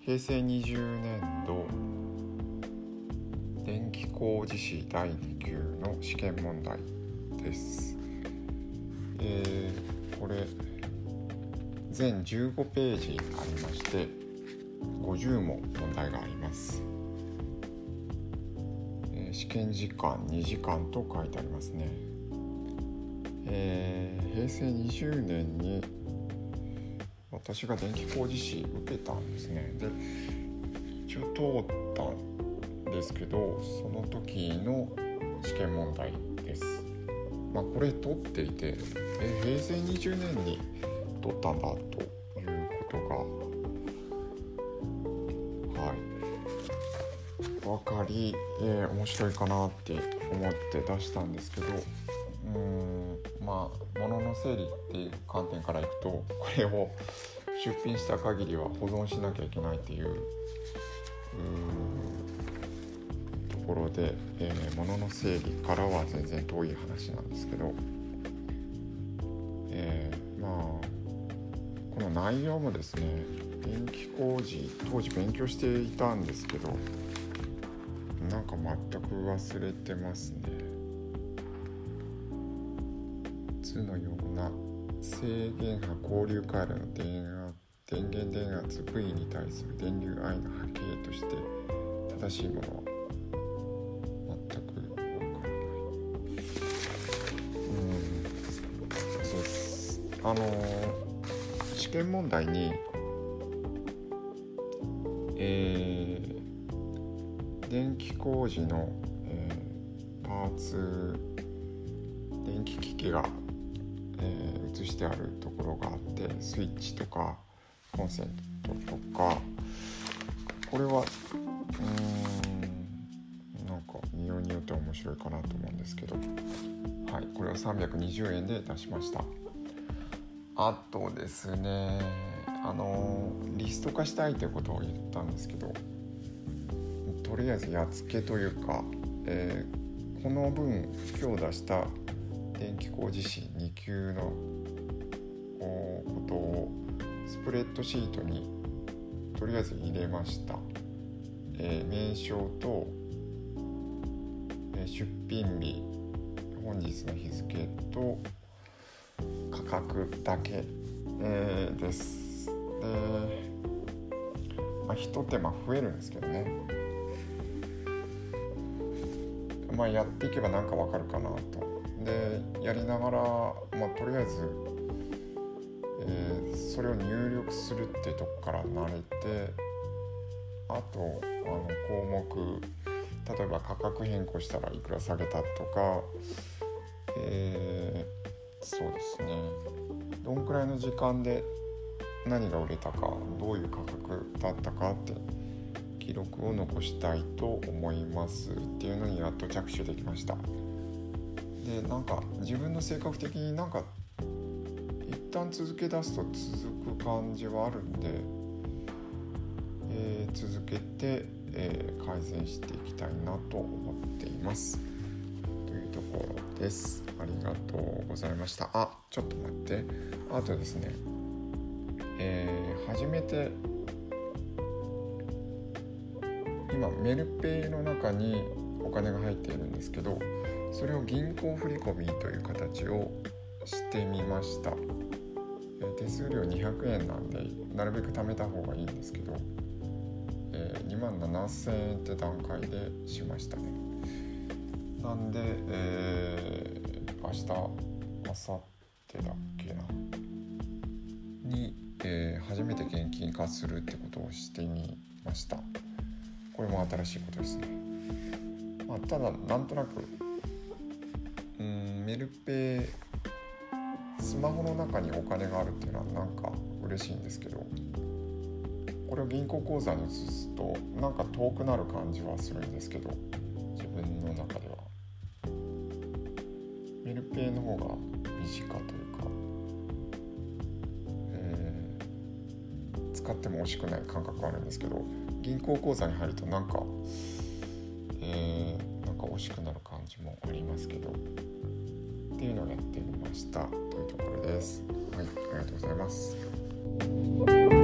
平成20年度電気工事士第2級の試験問題です。えー、これ全15ページありまして50も問題があります。えー、試験時間2時間と書いてありますね。えー、平成20年に私が電気工事士受けたんですね。で一応通ったんですけどその時の試験問題です。まあこれ取っていてえ平成20年に取ったんだということがはい。分かり、えー、面白いかなって思って出したんですけどうん。まあ物の整理っていう観点からいくとこれを出品した限りは保存しなきゃいけないっていうところで、えー、物の整理からは全然遠い話なんですけど、えー、まあこの内容もですね電気工事当時勉強していたんですけどなんか全く忘れてますね。図のような制限波交流回路の電圧電源電圧 V に対する電流 I の波形として正しいものは全くわからないうんそうですあの試験問題にえー、電気工事の、えー、パーツ電気機器がえー、映してあるところがあってスイッチとかコンセントとかこれはうんなんか見ようによって面白いかなと思うんですけどはいこれを320円で出しました。あとですねあのリスト化したいということを言ったんですけどとりあえずやっつけというか、えー、この分今日出した電気工事士2級のことをスプレッドシートにとりあえず入れました、えー、名称と、えー、出品日本日の日付と価格だけ、えー、です。で、まあ、ひと手間増えるんですけどね。まあやっていけばなんかわかるかなと。でやりながら、まあ、とりあえず、えー、それを入力するっていうとこから慣れてあとあの項目例えば価格変更したらいくら下げたとか、えー、そうですねどんくらいの時間で何が売れたかどういう価格だったかって記録を残したいと思いますっていうのにやっと着手できました。でなんか自分の性格的になんか一旦続け出すと続く感じはあるんで、えー、続けて、えー、改善していきたいなと思っています。というところです。ありがとうございました。あちょっと待って。あとですね。えー、初めて今メルペイの中にお金が入っているんですけどそれを銀行振込という形をしてみました。手数料200円なんでなるべく貯めた方がいいんですけど、え、2万7000円って段階でしましたね。なんで、えー、明日明後日だっけな？に、えー、初めて現金化するってことをしてみました。これも新しいことですね、まあ、ただなんとなくうんメルペイスマホの中にお金があるっていうのはなんか嬉しいんですけどこれを銀行口座に移すとなんか遠くなる感じはするんですけど自分の中では。メルペイの方が身近というか、えー、使っても惜しくない感覚があるんですけど銀行口座に入るとなんか、えー、しくなる感じもありますけどっていうのをやってみましたというところです。はい、ありがとうございます。